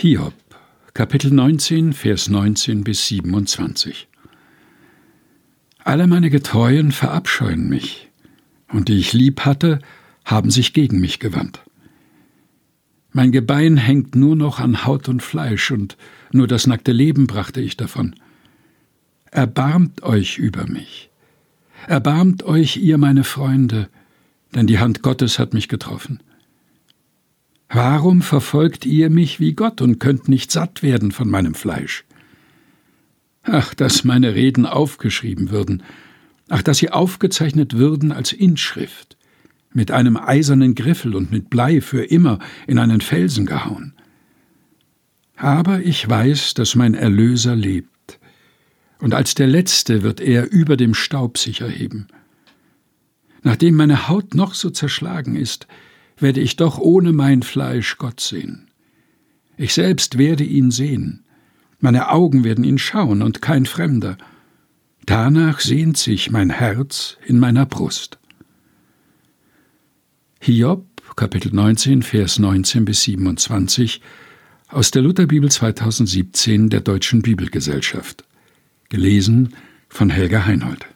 Hiob, Kapitel 19, Vers 19 bis 27. Alle meine Getreuen verabscheuen mich, und die ich lieb hatte, haben sich gegen mich gewandt. Mein Gebein hängt nur noch an Haut und Fleisch, und nur das nackte Leben brachte ich davon. Erbarmt euch über mich. Erbarmt euch, ihr meine Freunde, denn die Hand Gottes hat mich getroffen. Warum verfolgt ihr mich wie Gott und könnt nicht satt werden von meinem Fleisch? Ach, dass meine Reden aufgeschrieben würden, ach, dass sie aufgezeichnet würden als Inschrift, mit einem eisernen Griffel und mit Blei für immer in einen Felsen gehauen. Aber ich weiß, dass mein Erlöser lebt, und als der Letzte wird er über dem Staub sich erheben. Nachdem meine Haut noch so zerschlagen ist, werde ich doch ohne mein Fleisch Gott sehen. Ich selbst werde ihn sehen, meine Augen werden ihn schauen und kein Fremder. Danach sehnt sich mein Herz in meiner Brust. Hiob, Kapitel 19, Vers 19 bis 27 aus der Lutherbibel 2017 der Deutschen Bibelgesellschaft. Gelesen von Helga Heinold.